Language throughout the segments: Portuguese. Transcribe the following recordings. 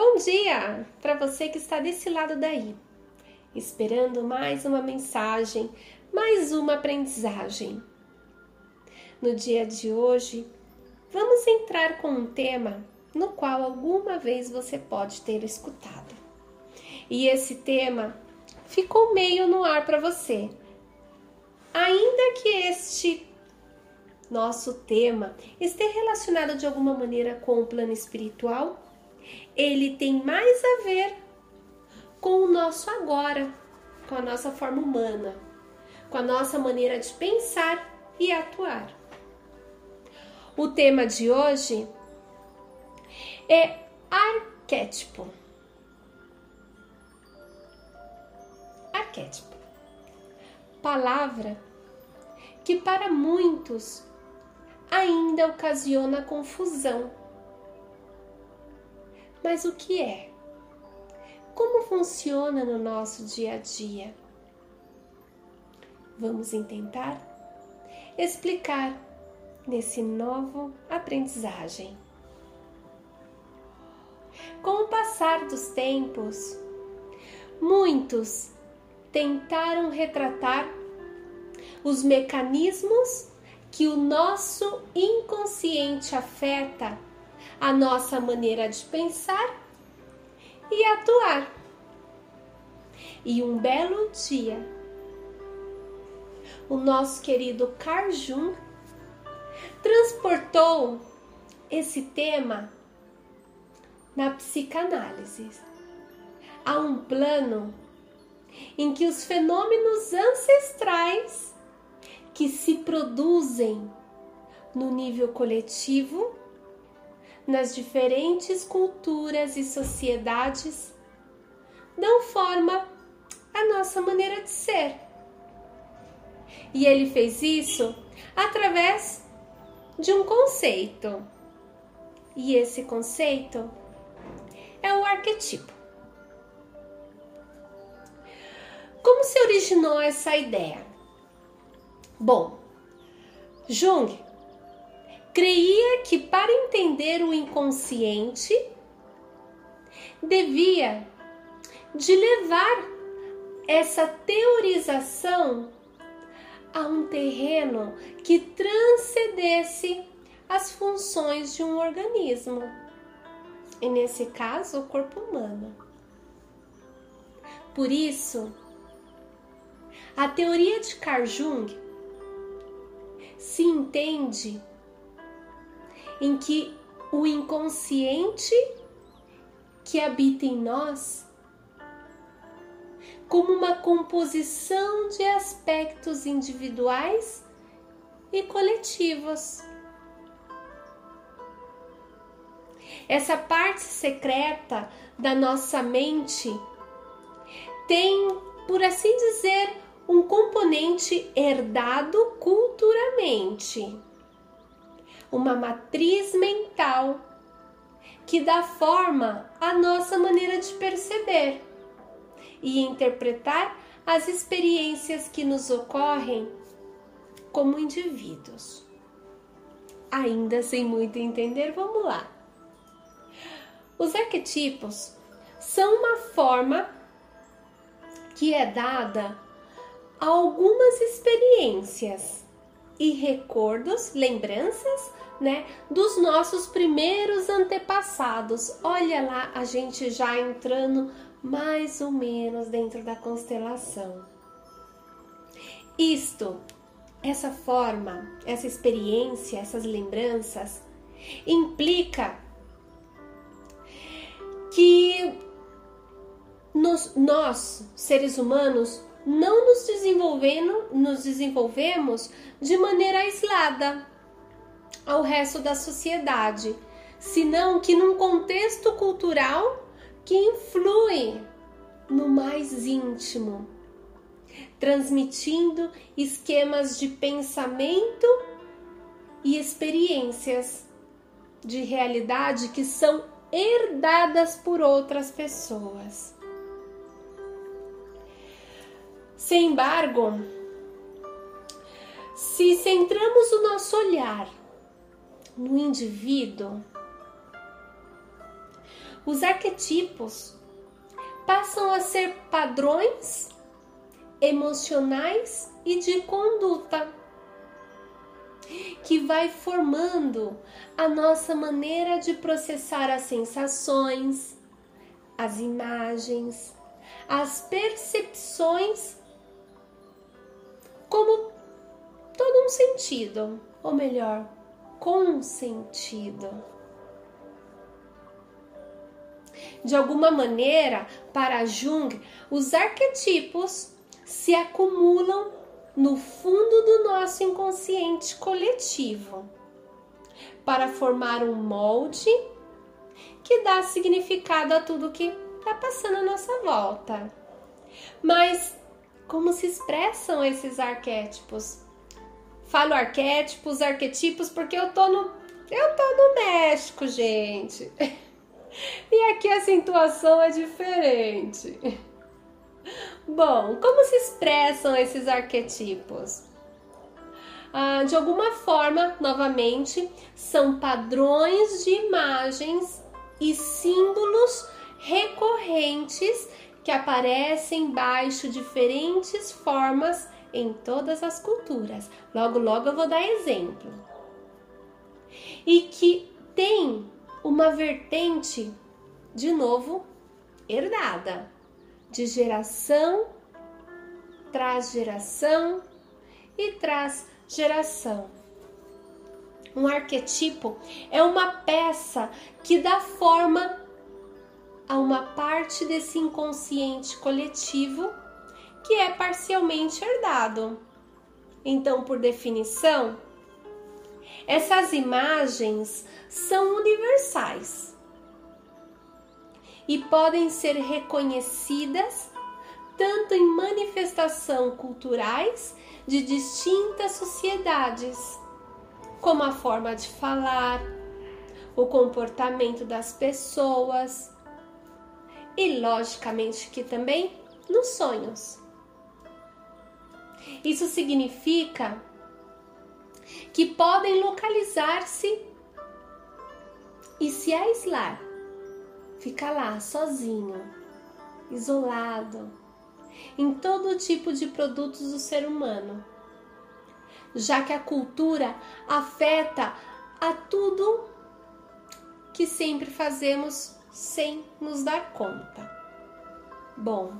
Bom dia para você que está desse lado daí, esperando mais uma mensagem, mais uma aprendizagem. No dia de hoje, vamos entrar com um tema no qual alguma vez você pode ter escutado. E esse tema ficou meio no ar para você. Ainda que este nosso tema esteja relacionado de alguma maneira com o plano espiritual, ele tem mais a ver com o nosso agora, com a nossa forma humana, com a nossa maneira de pensar e atuar. O tema de hoje é arquétipo. Arquétipo. Palavra que para muitos ainda ocasiona confusão. Mas o que é? Como funciona no nosso dia a dia? Vamos tentar explicar nesse novo aprendizagem. Com o passar dos tempos, muitos tentaram retratar os mecanismos que o nosso inconsciente afeta a nossa maneira de pensar e atuar. E um belo dia, o nosso querido Carl Jung transportou esse tema na psicanálise a um plano em que os fenômenos ancestrais que se produzem no nível coletivo, nas diferentes culturas e sociedades, dão forma à nossa maneira de ser. E ele fez isso através de um conceito. E esse conceito é o arquetipo. Como se originou essa ideia? Bom, Jung creia que para entender o inconsciente devia de levar essa teorização a um terreno que transcendesse as funções de um organismo, e nesse caso, o corpo humano. Por isso, a teoria de Carl Jung se entende em que o inconsciente que habita em nós, como uma composição de aspectos individuais e coletivos. Essa parte secreta da nossa mente tem, por assim dizer, um componente herdado culturalmente, uma matriz mental que dá forma à nossa maneira de perceber e interpretar as experiências que nos ocorrem como indivíduos. Ainda sem muito entender, vamos lá. Os arquetipos são uma forma que é dada algumas experiências e recordos, lembranças, né, dos nossos primeiros antepassados. Olha lá, a gente já entrando mais ou menos dentro da constelação. Isto, essa forma, essa experiência, essas lembranças implica que nos, nós, seres humanos, não nos desenvolvendo, nos desenvolvemos de maneira aislada ao resto da sociedade, senão que num contexto cultural que influi no mais íntimo, transmitindo esquemas de pensamento e experiências de realidade que são herdadas por outras pessoas. Sem embargo, se centramos o nosso olhar no indivíduo, os arquetipos passam a ser padrões emocionais e de conduta que vai formando a nossa maneira de processar as sensações, as imagens, as percepções como todo um sentido, ou melhor, com sentido. De alguma maneira, para Jung, os arquetipos se acumulam no fundo do nosso inconsciente coletivo para formar um molde que dá significado a tudo que está passando à nossa volta. Mas como se expressam esses arquétipos? Falo arquétipos, arquetipos porque eu tô no eu tô no México, gente. E aqui a acentuação é diferente. Bom, como se expressam esses arquetipos? Ah, de alguma forma, novamente, são padrões de imagens e símbolos recorrentes que aparecem embaixo diferentes formas em todas as culturas. Logo, logo eu vou dar exemplo. E que tem uma vertente, de novo, herdada, de geração traz geração e traz geração. Um arquetipo é uma peça que dá forma a uma parte desse inconsciente coletivo que é parcialmente herdado. Então, por definição, essas imagens são universais e podem ser reconhecidas tanto em manifestação culturais de distintas sociedades, como a forma de falar, o comportamento das pessoas e, logicamente, que também nos sonhos. Isso significa que podem localizar-se e se aislar, ficar lá sozinho, isolado, em todo tipo de produtos do ser humano, já que a cultura afeta a tudo que sempre fazemos sem nos dar conta. Bom,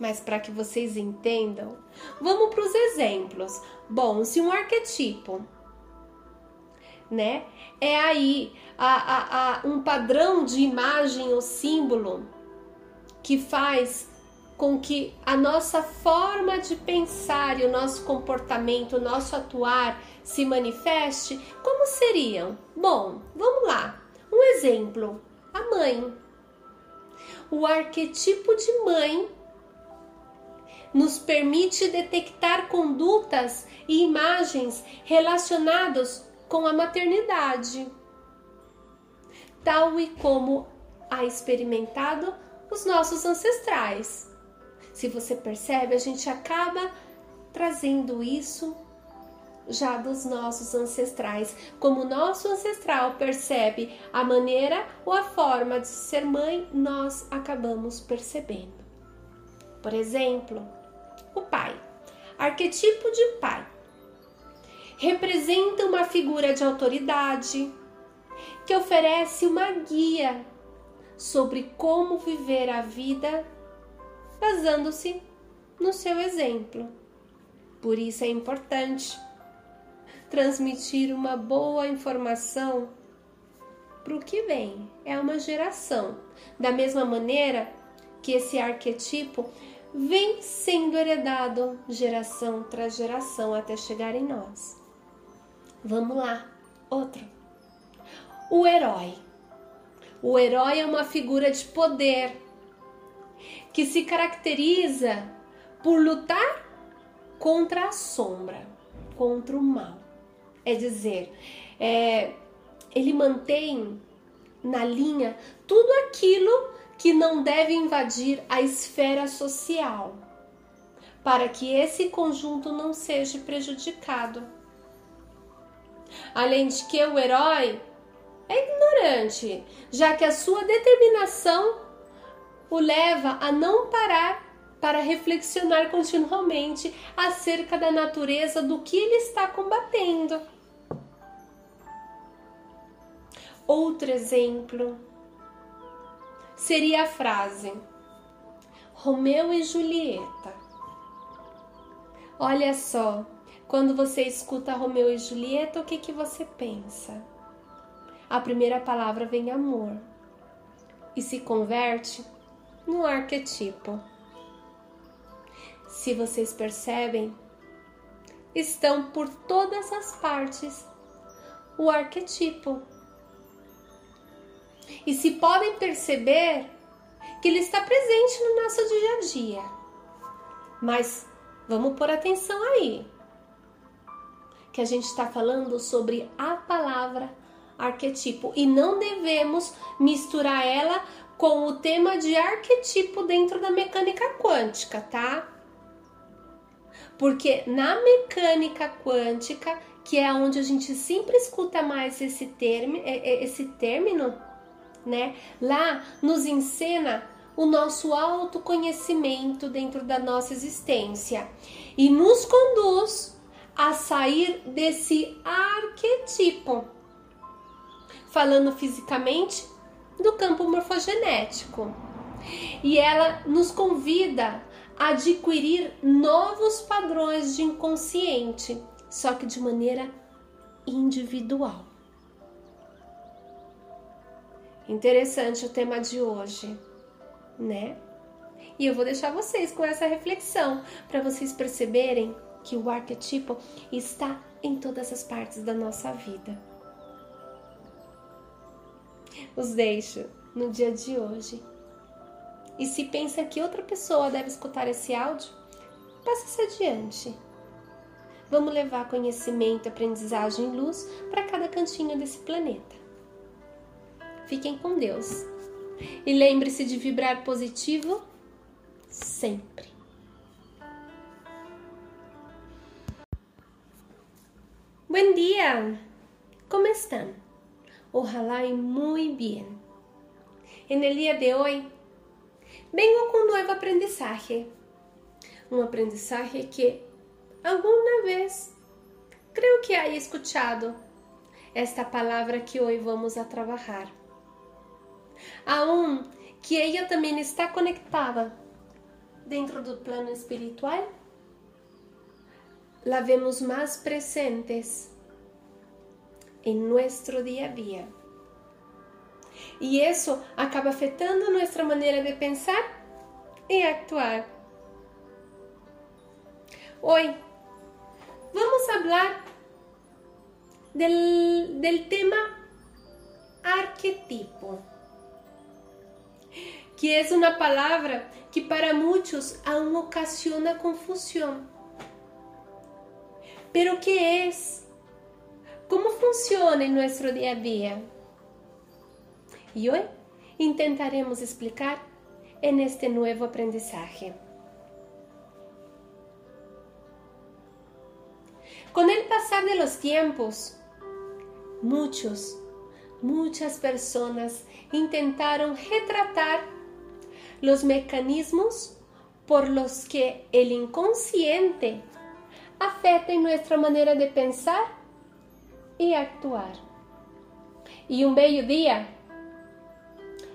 mas para que vocês entendam, vamos para os exemplos. Bom, se um arquetipo, né, é aí a, a, a, um padrão de imagem ou símbolo que faz com que a nossa forma de pensar e o nosso comportamento, o nosso atuar se manifeste, como seriam? Bom, vamos lá. Um exemplo: mãe. O arquetipo de mãe nos permite detectar condutas e imagens relacionados com a maternidade, tal e como a experimentado os nossos ancestrais. Se você percebe, a gente acaba trazendo isso já dos nossos ancestrais. Como nosso ancestral percebe a maneira ou a forma de ser mãe, nós acabamos percebendo. Por exemplo, o pai. Arquetipo de pai representa uma figura de autoridade que oferece uma guia sobre como viver a vida basando-se no seu exemplo. Por isso é importante transmitir uma boa informação para o que vem. É uma geração. Da mesma maneira que esse arquetipo vem sendo heredado geração tras geração até chegar em nós. Vamos lá, outro. O herói. O herói é uma figura de poder que se caracteriza por lutar contra a sombra, contra o mal. É dizer, é, ele mantém na linha tudo aquilo que não deve invadir a esfera social, para que esse conjunto não seja prejudicado. Além de que o herói é ignorante, já que a sua determinação o leva a não parar para reflexionar continuamente acerca da natureza do que ele está combatendo. Outro exemplo seria a frase Romeu e Julieta. Olha só, quando você escuta Romeu e Julieta, o que, que você pensa? A primeira palavra vem amor e se converte no arquetipo. Se vocês percebem, estão por todas as partes o arquetipo. E se podem perceber que ele está presente no nosso dia a dia. Mas vamos por atenção aí. Que a gente está falando sobre a palavra arquetipo e não devemos misturar ela com o tema de arquetipo dentro da mecânica quântica, tá? Porque na mecânica quântica, que é onde a gente sempre escuta mais esse termo, é, é, esse término, né? Lá nos ensina o nosso autoconhecimento dentro da nossa existência e nos conduz a sair desse arquetipo. Falando fisicamente, do campo morfogenético. E ela nos convida a adquirir novos padrões de inconsciente, só que de maneira individual. Interessante o tema de hoje, né? E eu vou deixar vocês com essa reflexão para vocês perceberem que o arquetipo está em todas as partes da nossa vida. Os deixo no dia de hoje. E se pensa que outra pessoa deve escutar esse áudio, passa-se adiante. Vamos levar conhecimento, aprendizagem e luz para cada cantinho desse planeta. Fiquem com Deus. E lembre-se de vibrar positivo sempre. Bom dia! Como estão? Ojalá y muy bien. En el día de hoy vengo con un nuevo aprendizaje. Un aprendizaje que alguna vez creo que haya escuchado esta palabra que hoy vamos a trabajar. Aún que ella también está conectada dentro del plano espiritual, la vemos más presentes en nuestro día a día. Y eso acaba afectando nuestra manera de pensar y actuar. Hoy vamos a hablar del, del tema arquetipo, que es una palabra que para muchos aún ocasiona confusión. Pero ¿qué es? ¿Cómo funciona en nuestro día a día? Y hoy intentaremos explicar en este nuevo aprendizaje. Con el pasar de los tiempos, muchos, muchas personas intentaron retratar los mecanismos por los que el inconsciente afecta en nuestra manera de pensar e actuar. E um belo dia,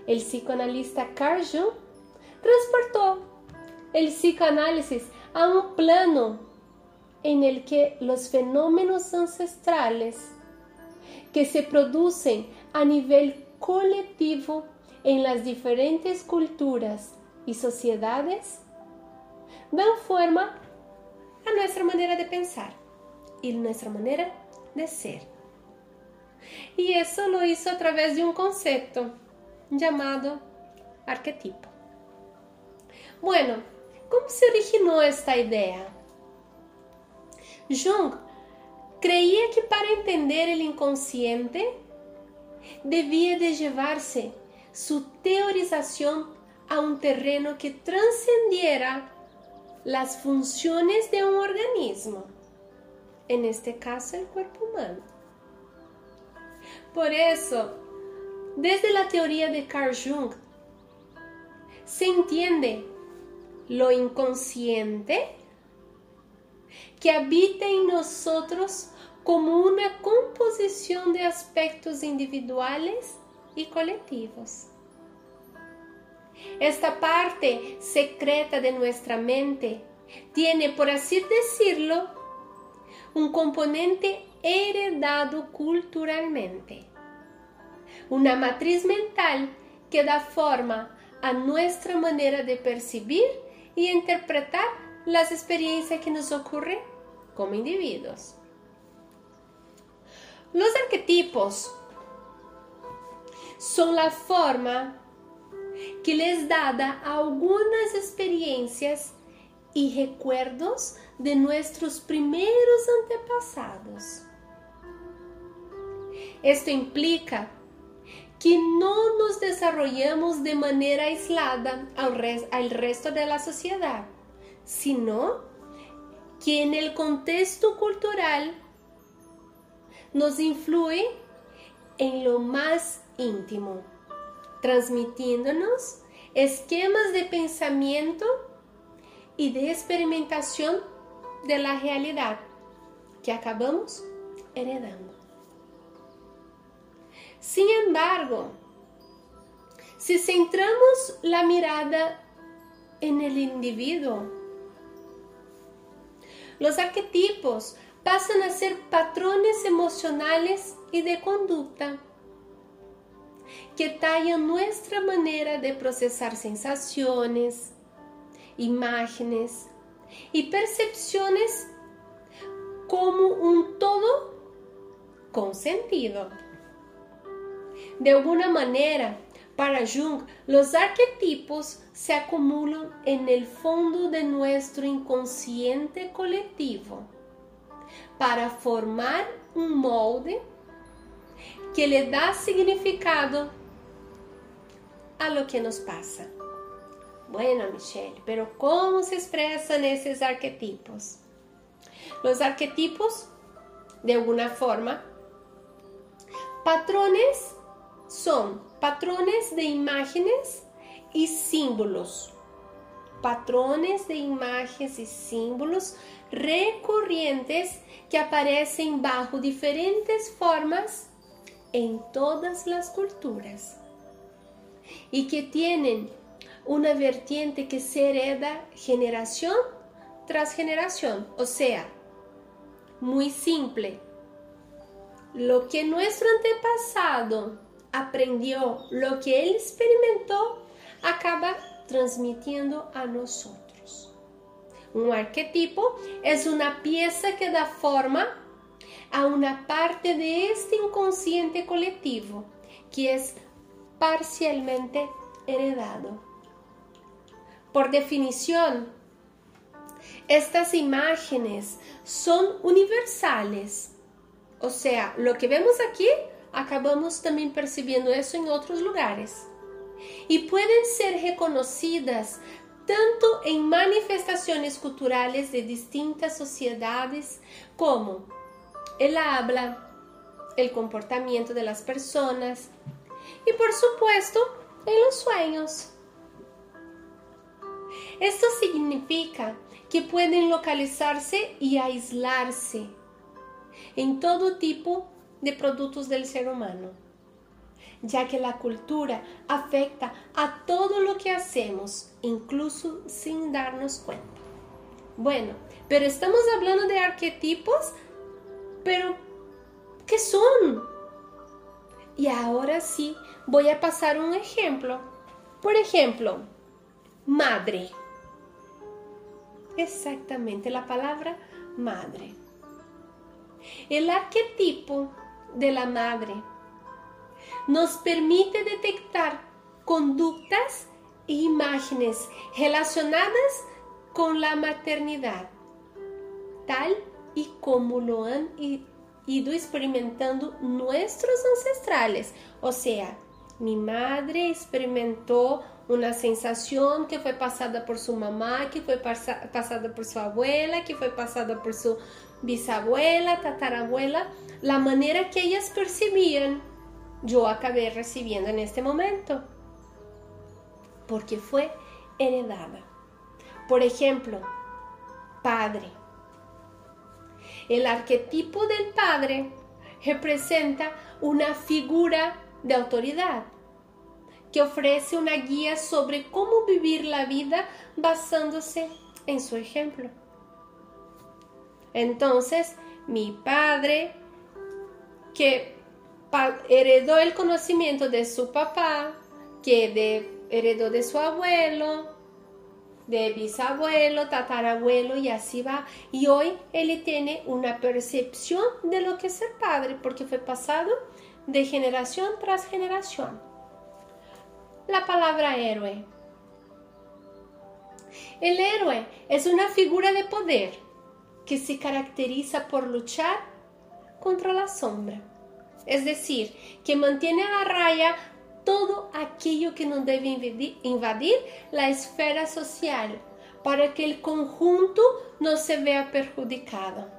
o psicoanalista Carl Jung transportou o psicoanálisis a um plano em el que os fenômenos ancestrales que se produzem a nível coletivo em las diferentes culturas e sociedades dão forma a nossa maneira de pensar e nossa maneira de ser. Y eso lo hizo a través de un concepto llamado arquetipo. Bueno, ¿cómo se originó esta idea? Jung creía que para entender el inconsciente debía de llevarse su teorización a un terreno que trascendiera las funciones de un organismo, en este caso el cuerpo humano. Por eso, desde la teoría de Carl Jung, se entiende lo inconsciente que habita en nosotros como una composición de aspectos individuales y colectivos. Esta parte secreta de nuestra mente tiene, por así decirlo, un componente heredado culturalmente, una matriz mental que da forma a nuestra manera de percibir y interpretar las experiencias que nos ocurren como individuos. Los arquetipos son la forma que les dada algunas experiencias y recuerdos de nuestros primeros antepasados. Esto implica que no nos desarrollamos de manera aislada al, al resto de la sociedad, sino que en el contexto cultural nos influye en lo más íntimo, transmitiéndonos esquemas de pensamiento y de experimentación de la realidad que acabamos heredando. Sin embargo, si centramos la mirada en el individuo, los arquetipos pasan a ser patrones emocionales y de conducta que tallan nuestra manera de procesar sensaciones, imágenes y percepciones como un todo con sentido. De alguna manera, para Jung, los arquetipos se acumulan en el fondo de nuestro inconsciente colectivo para formar un molde que le da significado a lo que nos pasa. Bueno, Michelle, pero ¿cómo se expresan esos arquetipos? Los arquetipos, de alguna forma, patrones son patrones de imágenes y símbolos. Patrones de imágenes y símbolos recurrentes que aparecen bajo diferentes formas en todas las culturas y que tienen una vertiente que se hereda generación tras generación, o sea, muy simple. Lo que nuestro antepasado aprendió, lo que él experimentó, acaba transmitiendo a nosotros. Un arquetipo es una pieza que da forma a una parte de este inconsciente colectivo que es parcialmente heredado. Por definición, estas imágenes son universales. O sea, lo que vemos aquí, acabamos también percibiendo eso en otros lugares. Y pueden ser reconocidas tanto en manifestaciones culturales de distintas sociedades como el habla, el comportamiento de las personas y por supuesto en los sueños. Esto significa que pueden localizarse y aislarse en todo tipo de productos del ser humano, ya que la cultura afecta a todo lo que hacemos, incluso sin darnos cuenta. Bueno, pero estamos hablando de arquetipos, pero ¿qué son? Y ahora sí, voy a pasar un ejemplo. Por ejemplo, madre. Exactamente la palabra madre. El arquetipo de la madre nos permite detectar conductas e imágenes relacionadas con la maternidad, tal y como lo han ido experimentando nuestros ancestrales. O sea, mi madre experimentó una sensación que fue pasada por su mamá, que fue pasada por su abuela, que fue pasada por su bisabuela, tatarabuela, la manera que ellas percibían yo acabé recibiendo en este momento, porque fue heredada. Por ejemplo, padre. El arquetipo del padre representa una figura de autoridad que ofrece una guía sobre cómo vivir la vida basándose en su ejemplo. Entonces, mi padre, que heredó el conocimiento de su papá, que heredó de su abuelo, de bisabuelo, tatarabuelo y así va. Y hoy él tiene una percepción de lo que es ser padre, porque fue pasado de generación tras generación. La palabra héroe. El héroe es una figura de poder que se caracteriza por luchar contra la sombra. Es decir, que mantiene a raya todo aquello que no debe invadir la esfera social para que el conjunto no se vea perjudicado.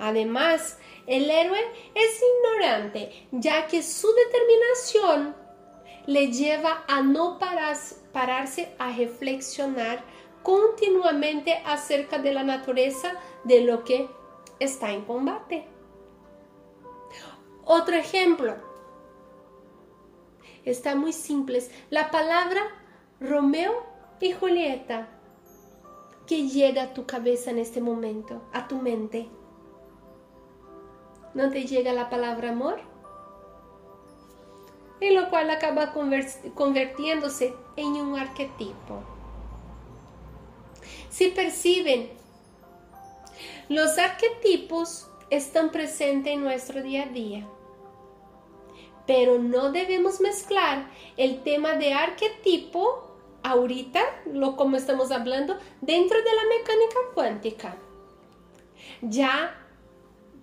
Además, el héroe es ignorante, ya que su determinación le lleva a no pararse a reflexionar continuamente acerca de la naturaleza de lo que está en combate. Otro ejemplo, está muy simple, la palabra Romeo y Julieta que llega a tu cabeza en este momento, a tu mente. ¿No te llega la palabra amor? En lo cual acaba convirtiéndose en un arquetipo si perciben, los arquetipos están presentes en nuestro día a día, pero no debemos mezclar el tema de arquetipo ahorita, lo como estamos hablando, dentro de la mecánica cuántica. Ya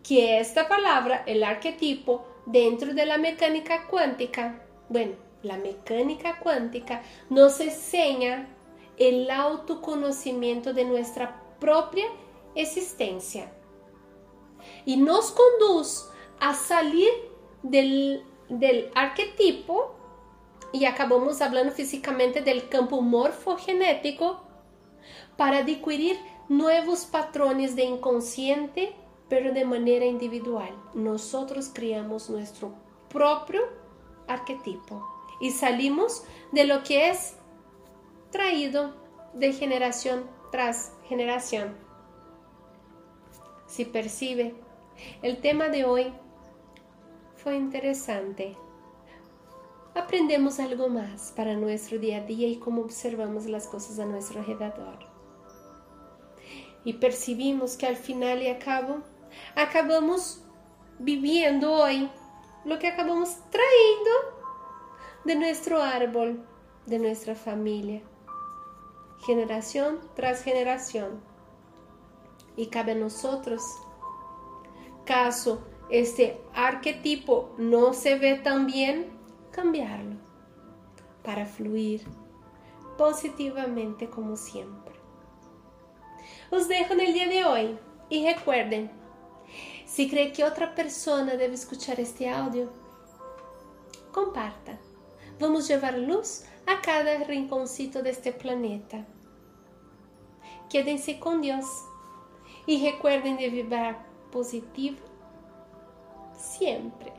que esta palabra, el arquetipo, dentro de la mecánica cuántica, bueno, la mecánica cuántica nos enseña el autoconocimiento de nuestra propia existencia y nos conduce a salir del, del arquetipo y acabamos hablando físicamente del campo morfogenético para adquirir nuevos patrones de inconsciente, pero de manera individual. Nosotros creamos nuestro propio arquetipo y salimos de lo que es traído de generación tras generación. Si percibe, el tema de hoy interesante. Aprendemos algo más para nuestro día a día y cómo observamos las cosas a nuestro alrededor. Y percibimos que al final y a cabo acabamos viviendo hoy lo que acabamos trayendo de nuestro árbol, de nuestra familia, generación tras generación. Y cabe a nosotros, caso este arquetipo no se ve tan bien, cambiarlo para fluir positivamente como siempre. Os dejo en el día de hoy y recuerden, si cree que otra persona debe escuchar este audio, comparta. Vamos llevar luz a cada rinconcito de este planeta. Quédense com Deus e recuerden de vibrar positivo siempre.